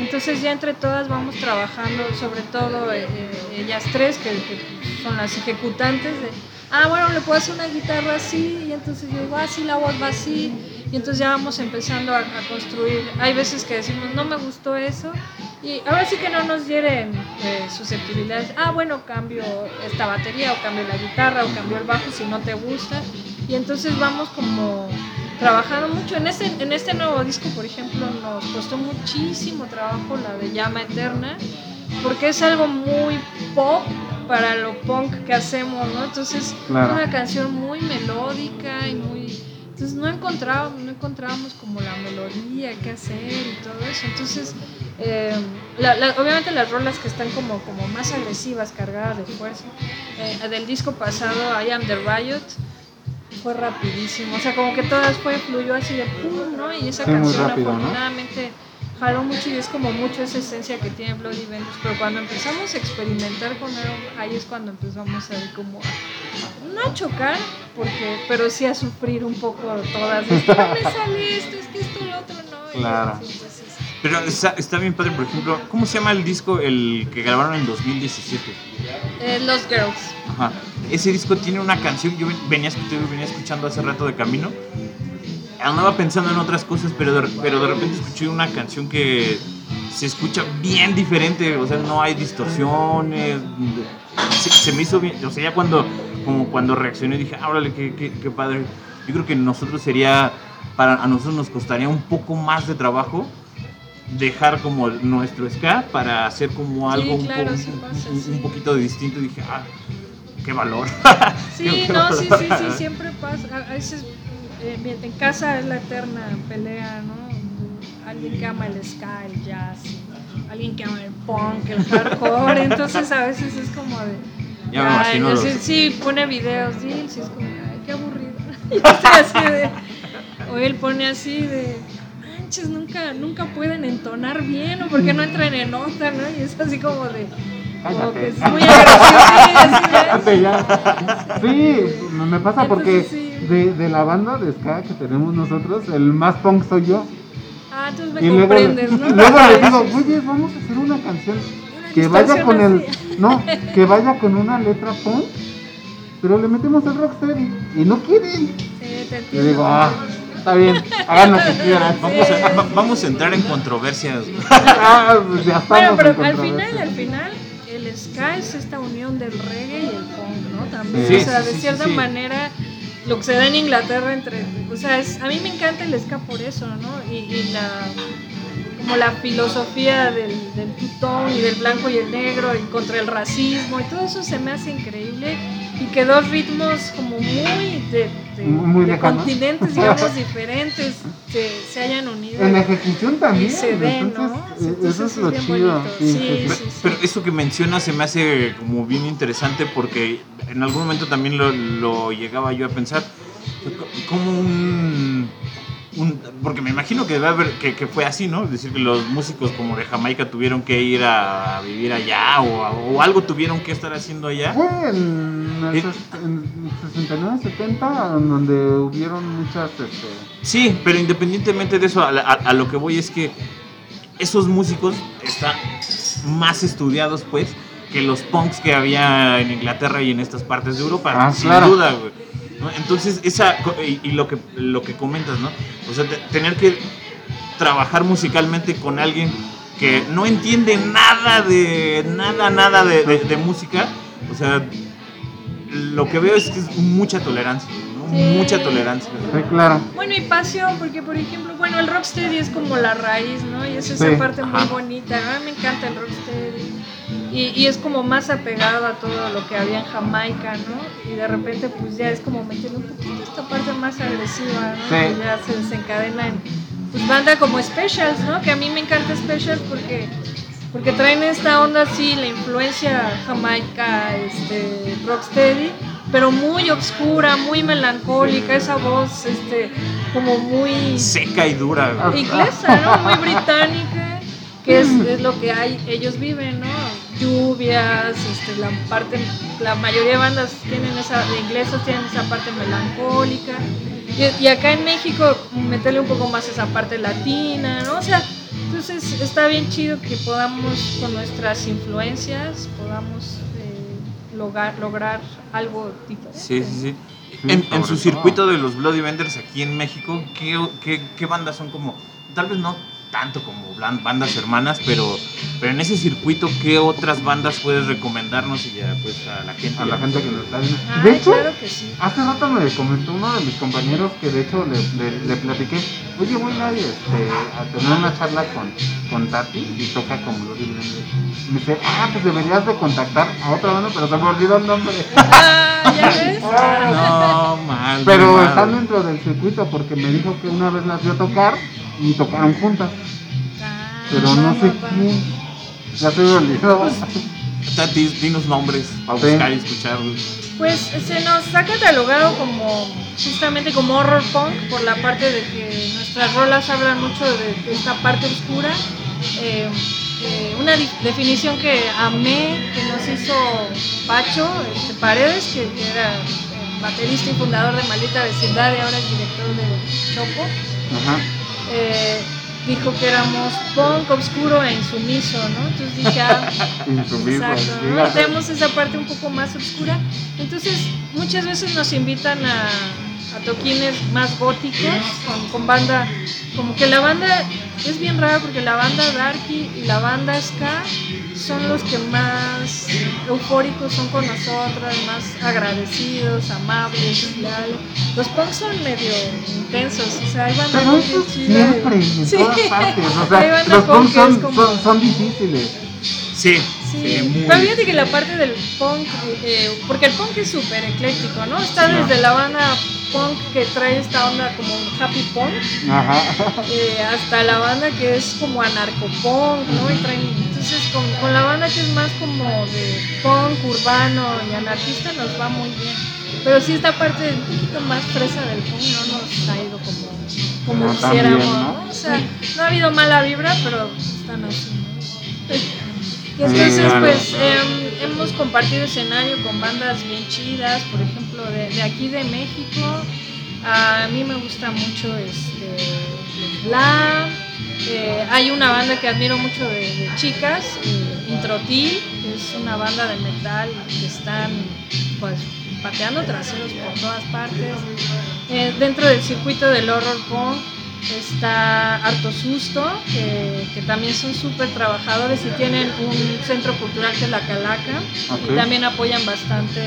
C: Entonces ya entre todas vamos trabajando, sobre todo eh, eh, ellas tres, que, que son las ejecutantes de, ah, bueno, le puedo hacer una guitarra así, y entonces yo digo, ah, sí, la voz va así, y entonces ya vamos empezando a, a construir. Hay veces que decimos, no me gustó eso, y ahora sí que no nos hieren eh, susceptibilidades, ah, bueno, cambio esta batería, o cambio la guitarra, o cambio el bajo si no te gusta, y entonces vamos como trabajando mucho. En este, en este nuevo disco, por ejemplo, nos costó muchísimo trabajo la de Llama Eterna, porque es algo muy pop para lo punk que hacemos, ¿no? Entonces,
A: Claro.
C: una canción muy melódica y muy... Entonces no encontrábamos, no encontrábamos como la melodía, qué hacer y todo eso. Entonces Eh, la- la- obviamente las rolas que están como, como más agresivas, cargadas de fuerza. Eh, del disco pasado, I Am the Riot, fue rapidísimo. O sea, como que todas fue, fluyó así de pum, ¿no? Y esa
A: Sí,
C: canción
A: rápido, ¿no?
C: afortunadamente jaló mucho y es como mucho esa esencia que tiene Bloody Vengeance. Pero cuando empezamos a experimentar con Iron, ahí es cuando empezamos a ir como no a chocar, porque, pero sí a sufrir un poco todas. de, No me sale esto, es que esto, lo otro, no. Y
A: Claro.
C: así, entonces,
B: Pero está, está bien padre, por ejemplo, ¿cómo se llama el disco el que grabaron en 2017?
C: eh, Los Girls.
B: Ajá. Ese disco tiene una canción, yo venía, escuchando- venía escuchando hace rato de camino. Andaba pensando en otras cosas, pero de, pero de repente escuché una canción que se escucha bien diferente, o sea, no hay distorsiones. Se, se me hizo bien, o sea, ya cuando, como cuando reaccioné dije, ah, órale, qué, qué, qué padre. Yo creo que nosotros sería, para a nosotros nos costaría un poco más de trabajo dejar como nuestro ska para hacer como
C: Sí,
B: algo un, po-
C: sí pasa,
B: un-
C: sí.
B: un poquito distinto y dije, ah, qué valor.
C: Sí,
B: Qué- qué
C: no, sí,
B: valor.
C: sí, sí, siempre pasa. A veces eh, en casa es la eterna pelea, ¿no? Alguien que ama el ska, el jazz, alguien que ama el punk, el hardcore, entonces a veces es como de...
B: Ya me
C: ay,
B: imagino
C: no
B: los-
C: sé, sí, pone videos, sí, sí, es como, ay, qué aburrido. Y así de... O él pone así de... Manches, nunca, nunca pueden entonar bien, o porque no entran en nota, ¿no? Y es así como de... Como que es muy agresivo, sí,
A: me pasa porque
C: Entonces, sí.
A: de, de la banda de ska que tenemos nosotros, el más punk soy yo.
C: Ah, entonces me
A: Y luego,
C: comprendes, ¿no?
A: luego le digo, oye, vamos a hacer una canción
C: Una
A: que vaya con el. No, que vaya con una letra punk, pero le metemos el rocksteady. Y no quieren.
C: Sí, te
A: Y
C: entiendo.
A: digo, ah, está bien, hagan lo que quieran.
B: Vamos a, va- vamos a entrar en controversias.
A: Ah, pues ya estamos.
C: Bueno,
A: en
C: pero al final, al final, el ska es esta unión del reggae y el punk, ¿no? También,
A: Sí,
C: o sea, de
B: sí,
C: cierta
B: sí, sí.
C: manera, lo que se da en Inglaterra entre, o sea, es, a mí me encanta el ska por eso, ¿no? Y, y la, como la filosofía del, del two-tone y del blanco y el negro y contra el racismo y todo eso se me hace increíble y que dos ritmos como muy de, de-
A: Muy
C: de continentes, digamos, diferentes se, se hayan unido.
A: En la ejecución también.
C: Y se ve,
A: entonces,
C: ¿no? Entonces
A: eso es
C: es
A: lo
C: bien
A: chido.
C: bonito.
A: sí,
C: Sí,
A: sí, sí.
C: sí.
B: Pero eso que mencionas se me hace como bien interesante porque en algún momento también lo, lo llegaba yo a pensar como un, un- porque me imagino que debe haber que, que fue así, ¿no? Es decir, que los músicos como de Jamaica tuvieron que ir a vivir allá o, o algo tuvieron que estar haciendo allá.
A: Fue en el
B: Eh.
A: en 69, 70, en donde hubieron muchas. Este,
B: Sí, pero independientemente de eso, a, a- a lo que voy es que esos músicos están más estudiados, pues, que los punks que había en Inglaterra y en estas partes de Europa,
A: Ah,
B: sin
A: claro.
B: duda, güey. ¿No? Entonces, esa, co- y, y lo, que, lo que comentas, ¿no? O sea, te- tener que trabajar musicalmente con alguien que no entiende nada de, nada, nada de, de- de música, o sea, lo que veo es que es mucha tolerancia, ¿no?
C: Sí.
B: Mucha tolerancia.
A: sí, claro.
C: Bueno, y pasión, porque por ejemplo, bueno, el rocksteady es como la raíz, ¿no? Y es esa
A: Sí,
C: parte muy bonita. A mí me encanta el rocksteady. Y, y es como más apegado a todo lo que había en Jamaica, ¿no? Y de repente, pues ya es como meterle un poquito esta parte más agresiva, ¿no?
A: Sí.
C: Y ya se desencadena en, pues, banda como Specials, ¿no? Que a mí me encanta Specials porque, porque traen esta onda así, la influencia Jamaica, este, rocksteady, pero muy oscura, muy melancólica, esa voz, este, como muy
B: seca y dura.
C: inglesa, ¿no? Muy británica, que es, es lo que hay, ellos viven, ¿no? Lluvias, este, la parte, la mayoría de bandas tienen esa, de ingleses tienen esa parte melancólica. Y, y acá en México meterle un poco más esa parte latina, ¿no? O sea, entonces está bien chido que podamos con nuestras influencias, podamos eh, lograr, lograr algo diferente.
B: Sí, sí, sí.
A: Sí,
B: En, en su circuito de los Bloody Vendors aquí en México, ¿qué, qué, qué bandas son como, tal vez no tanto como bandas hermanas, pero, pero en ese circuito, ¿qué otras bandas puedes recomendarnos y ya pues a la gente?
A: A la gente que nos está viendo.
C: Ay,
A: De hecho,
C: claro que sí.
A: hace rato me comentó uno de mis compañeros que de hecho le, le, le platiqué, oye voy a, este, a tener una charla con, con Tati y toca con Bloody Blender. Me dice, ah, pues deberías de contactar a otra banda, pero se me olvidó el nombre.
C: Ah, ¿ya ves?
B: No, mal.
A: Pero
B: mal.
A: están dentro del circuito porque me dijo que una vez las vio tocar y tocaron juntas.
C: Ah,
A: pero no sé quién. Ya se me olvidó.
B: Tati, dinos nombres para
A: Sí.
B: buscar y escuchar.
C: Pues se nos ha catalogado como justamente como horror punk por la parte de que nuestras rolas hablan mucho de, de esta parte oscura. Eh, eh, una di- definición que amé, que nos hizo Pacho este, Paredes, que, que era el baterista y fundador de Maldita Vecindad y ahora es director de Chopo.
A: Ajá.
C: Eh, dijo que éramos punk, oscuro e insumiso, ¿no? Entonces dije, ah,
A: Insumiso.
C: Exacto, ¿no? tenemos esa parte un poco más oscura. Entonces, muchas veces nos invitan a, a toquines más góticos, con, con banda, como que la banda es bien rara porque la banda Darky y la banda Ska son los que más eufóricos son con nosotras, más agradecidos, amables, leales. Los punks son medio intensos, o sea, hay bandas
A: Pero
C: muy
A: eso
C: chidas.
A: siempre, en
C: Sí.
A: todas partes. O sea,
C: banda
A: los
C: punk
A: punks
C: como-
A: son, son difíciles.
B: Sí,
C: Sí,
B: sí, muy.
C: pero fíjate que la parte del punk, eh, porque el punk es súper ecléctico, ¿no? Está
B: Sí.
C: desde la banda punk que trae esta onda como happy punk,
A: Ajá.
C: eh, hasta la banda que es como anarcopunk, ¿no? Y traen, entonces con, con la banda que es más como de punk urbano y anarquista nos va muy bien. Pero sí esta parte un poquito más fresa del punk no nos ha ido como, como
A: No,
C: quisiéramos,
A: ¿no?
C: ¿no? O sea, no ha habido mala vibra, pero están así, ¿no? Y entonces,
B: claro,
C: pues, em, hemos compartido escenario con bandas bien chidas, por ejemplo, de, de aquí de México. A mí me gusta mucho este, Bla. Eh, hay una banda que admiro mucho de, de chicas, eh, Introtil, que es una banda de metal que están pues pateando traseros por todas partes. Eh, dentro del circuito del horror punk está Harto Susto, que, que también son súper trabajadores y tienen un centro cultural que es La Calaca y también apoyan bastante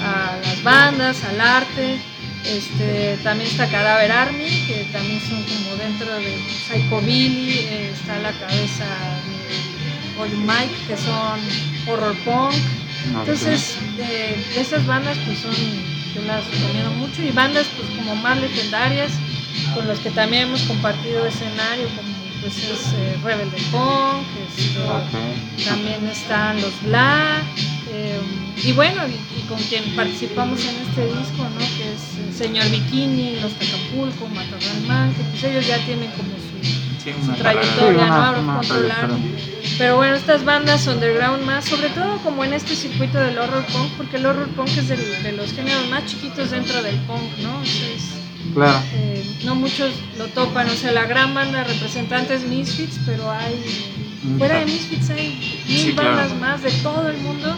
C: a, a las bandas, al arte. Este, también está Cadaver Army, que también son como dentro de Psycho Billy, eh, está la cabeza de Old Mike, que son horror punk. Entonces, eh, esas bandas pues son, yo las recomiendo mucho y bandas pues como más legendarias con los que también hemos compartido escenario como pues es eh, Rebelde Punk, este,
A: Ok.
C: también están los Bla eh, y bueno y, y con quien participamos en este disco, ¿no? Que es Señor Bikini, Los Tacapulco, Matorral Man, que pues ellos ya tienen como su
B: Sí,
C: su
B: una
C: trayectoria,
A: Sí,
C: ¿no?
A: una- una
C: controlar.
A: trayectoria.
C: Pero bueno, estas bandas underground más, sobre todo como en este circuito del horror punk, porque el horror punk es del- de los géneros más chiquitos dentro del punk, ¿no? Entonces,
A: Claro.
C: eh, no muchos lo topan, o sea, la gran banda representante es Misfits, pero hay, fuera de Misfits hay mil
B: Sí, claro.
C: bandas más de todo el mundo,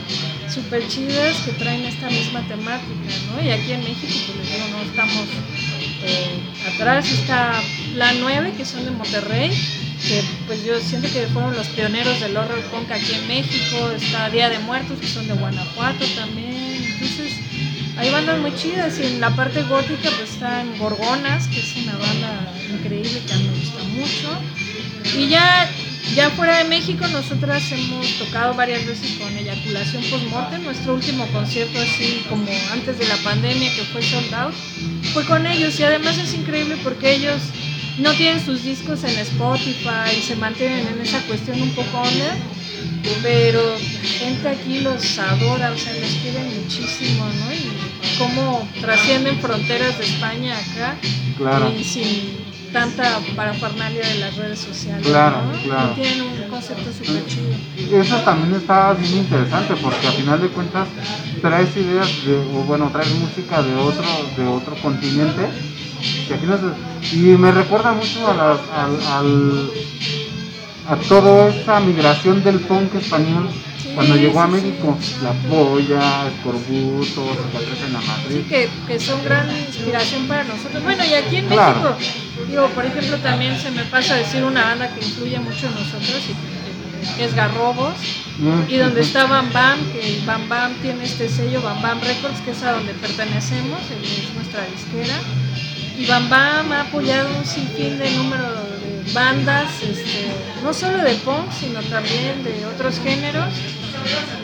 C: súper chidas, que traen esta misma temática, ¿no? Y aquí en México, pues les digo, no estamos eh, atrás, está la 9, que son de Monterrey, que pues yo siento que fueron los pioneros del horror punk aquí en México, está Día de Muertos, que son de Guanajuato también, hay bandas muy chidas y en la parte gótica pues están Gorgonas, que es una banda increíble que a mí me gusta mucho. Y ya, ya fuera de México nosotras hemos tocado varias veces con Eyaculación Postmortem, nuestro último concierto así como antes de la pandemia que fue sold out, fue con ellos. Y además es increíble porque ellos no tienen sus discos en Spotify y se mantienen en esa cuestión un poco under, pero gente aquí los adora, o sea, los quiere muchísimo, ¿no? Y cómo trascienden fronteras de España acá
A: Claro.
C: y sin tanta parafernalia de las redes sociales,
A: Claro,
C: ¿no?
A: claro.
C: Y tienen un concepto súper chido.
A: Eso también está bien interesante porque al final de cuentas traes ideas de, o bueno, traes música de otro, de otro continente y, aquí no se- y me recuerda mucho a, las, al, al- a toda esa migración del punk español
C: Sí,
A: cuando llegó a
C: sí, sí,
A: México, La. Polla, Escorbuto, Cicatriz en la
C: Sí,
A: Madrid.
C: que, que son gran inspiración para nosotros. Bueno, y aquí en
A: Claro.
C: México, digo, por ejemplo, también se me pasa a decir una banda que influye mucho en nosotros, y que, que es Garrobos,
A: Mm,
C: y donde
A: ujú.
C: está Bam Bam, que Bam Bam tiene este sello Bam Bam Records, que es a donde pertenecemos, es nuestra disquera. Y Bam Bam ha apoyado un sinfín de número de bandas, este, no solo de punk, sino también de otros géneros.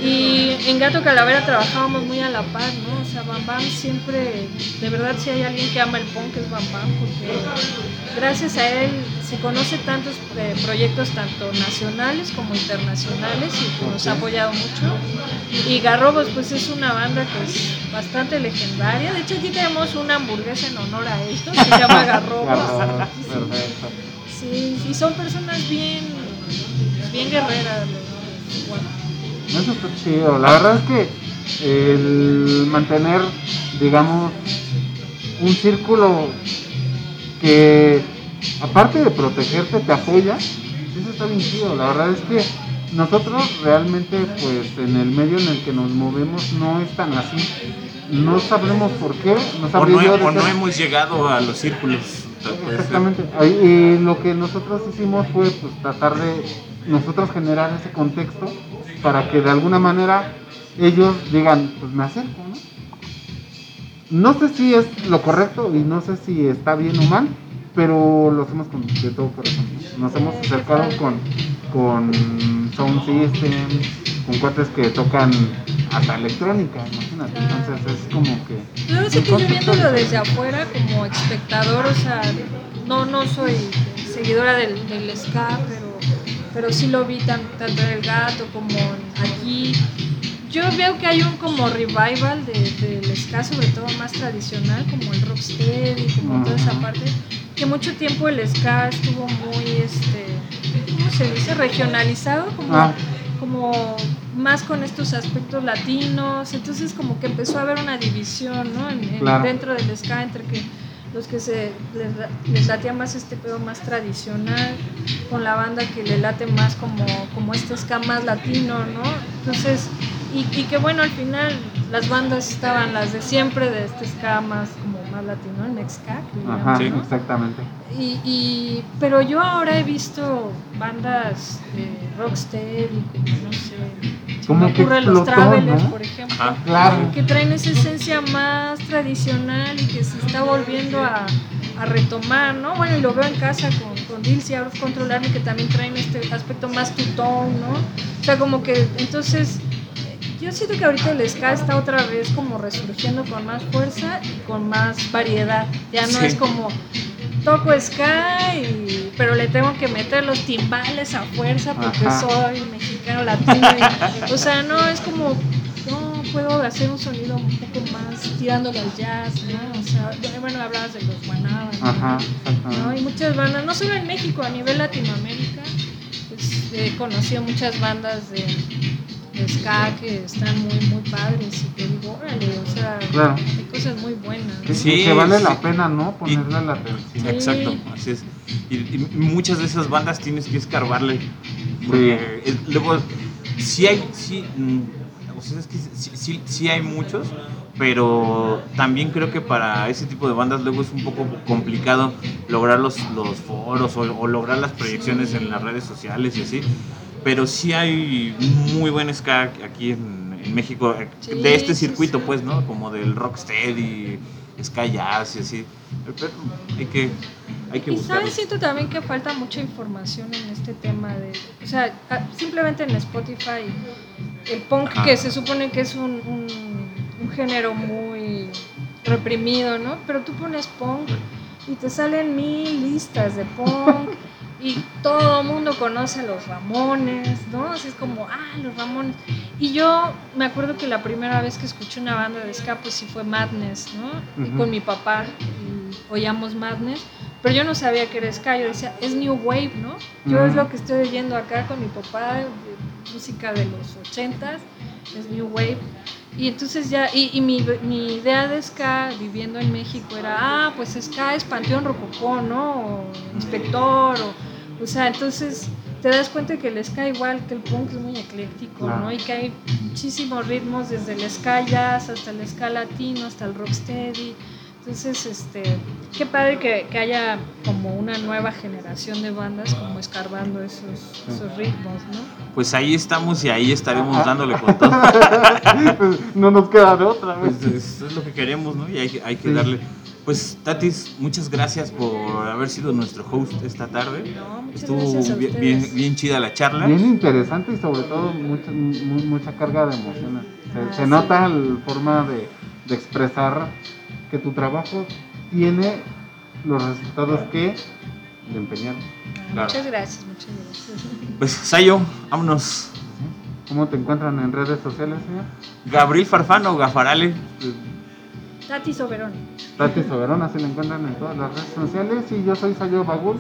C: Y en Gato Calavera trabajábamos muy a la par, ¿no? O sea, Bam Bam siempre, de verdad si hay alguien que ama el punk es Bam Bam, porque gracias a él se conoce tantos eh, proyectos tanto nacionales como internacionales y que nos ha apoyado mucho. Y Garrobos pues es una banda que es bastante legendaria. De hecho aquí tenemos una hamburguesa en honor a esto, se llama. Garrobos,
A: perfecto.
C: Sí, y son personas bien, bien guerreras. Bueno.
A: Eso está chido. La verdad es que el mantener, digamos, un círculo que aparte de protegerte te apoya, eso está bien chido. La verdad es que nosotros realmente pues en el medio en el que nos movemos no es tan así. No sabremos por qué. No
B: O no, o hemos llegado a los círculos.
A: Exactamente. Y lo que nosotros hicimos fue pues, tratar de nosotros generar ese contexto para que de alguna manera ellos digan, pues me acerco, ¿no? No sé si es lo correcto y no sé si está bien o mal, pero lo hacemos con de todo corazón. Nos hemos acercado con, con sound systems, con cuates que tocan hasta electrónica, imagínate. Entonces es como que
C: Luego sí que yo viéndolo desde afuera como espectador, o sea, no, no soy seguidora del, del ska, pero, pero sí lo vi tan- tanto en el gato como aquí. Yo veo que hay un como revival de- del ska, sobre todo más tradicional, como el rocksteady, como toda esa parte, que mucho tiempo el ska estuvo muy, este, ¿cómo se dice? Regionalizado, como
A: Ah.
C: como más con estos aspectos latinos, entonces como que empezó a haber una división, ¿no? En- en-
A: Claro.
C: dentro del ska entre que los que se les, les latía más este pedo más tradicional, con la banda que le late más como, como este ska más latino, ¿no? Entonces, y, y que bueno, al final las bandas estaban las de siempre, de este ska más como más latino, el le
A: Ajá,
C: llaman,
B: Sí.
C: ¿no?
A: exactamente.
C: Y, y- pero yo ahora he visto bandas de rocksteady, no sé,
A: Como que
C: ocurre los Travelers,
A: ¿no?
C: por ejemplo,
B: Ajá.
A: Claro.
C: que traen esa esencia más tradicional y que se está volviendo a, a retomar, ¿no? Bueno, y lo veo en casa con, con Dills y Out of Control Army, que también traen este aspecto más tutón, ¿no? O sea, como que entonces yo siento que ahorita el ska está otra vez como resurgiendo con más fuerza y con más variedad. Ya no
B: Sí.
C: es como toco ska y- pero le tengo que meter los timbales a fuerza porque
A: Ajá.
C: soy mexicano latino. y- o sea, no es como no puedo hacer un sonido un poco más tirándole al jazz, ¿no? O sea, bueno, hablabas de los guanabas, ¿no?
A: Ajá,
C: ¿no?
A: exactamente.
C: Y muchas bandas, no solo en México, a nivel Latinoamérica, pues, he conocido muchas bandas de, de ska que están muy, muy padres y que digo, órale, o sea,
A: Claro.
C: hay cosas muy buenas.
A: Que,
C: ¿no?
B: Sí,
A: que vale
B: sí.
A: la pena, ¿no? Ponerle la atención.
C: Sí.
B: Exacto, así es. Y, y muchas de esas bandas tienes que escarbarle. Porque es- luego, sí hay, sí, mm, o sea, es que sí, sí- sí hay muchos, pero también creo que para ese tipo de bandas luego es un poco complicado lograr los, los foros o, o lograr las proyecciones en las redes sociales y así. Pero sí hay muy buen ska aquí en, en México, eh,
C: Sí,
B: de este circuito,
C: sí.
B: pues, ¿no? Como del rocksteady, ska jazz y así. Pero hay que, hay que
C: Y
B: buscarlo.
C: sabes, siento también que falta mucha información en este tema de, o sea, simplemente en Spotify, el punk
B: Ajá.
C: que se supone que es un, un- un género muy reprimido, ¿no? Pero tú pones punk y te salen mil listas de punk y todo el mundo conoce a los Ramones, ¿no? Así es como, ah, los Ramones. Y yo me acuerdo que la primera vez que escuché una banda de ska, pues sí fue Madness, ¿no? Y
A: Ujú.
C: con mi papá y oíamos Madness, pero yo no sabía que era ska, yo decía, es New Wave, ¿no? Yo es
A: Ujú.
C: lo que estoy oyendo acá con mi papá, música de los 80s, es New Wave. Y entonces ya, y, y mi, mi idea de ska viviendo en México era, ah, pues ska es Panteón Rococó, ¿no? O Inspector, o, o sea, entonces te das cuenta que el ska igual que el punk es muy ecléctico,
A: Claro.
C: ¿no? Y que hay muchísimos ritmos, desde el ska jazz hasta el ska latino, hasta el rocksteady. Entonces, este, qué padre que, que haya como una nueva generación de bandas como escarbando esos, esos ritmos, ¿no?
B: Pues ahí estamos y ahí estaremos dándole con todo.
A: no nos queda de otra vez.
B: Pues eso es lo que queremos, ¿no? Y hay, que- hay que
A: Sí.
B: darle. Pues Tatis, muchas gracias por haber sido nuestro host esta tarde.
C: No, muchas
B: Estuvo bien, bien, bien chida la charla.
A: Bien interesante y sobre todo mucha, mu- mucha carga de emociones. Se,
C: Ah,
A: se
C: sí.
A: nota la forma de, de expresar que tu trabajo tiene los resultados que le empeñaron.
C: Ah,
B: Claro.
C: Muchas gracias, muchas gracias.
B: Pues Sayo, vámonos.
A: ¿Cómo te encuentran en redes sociales, señor?
B: Gabriel Farfán o Gafarale.
C: Tati Soberón.
A: Tati Soberón, así le encuentran en todas las redes sociales. Y yo soy Sayo Bagul.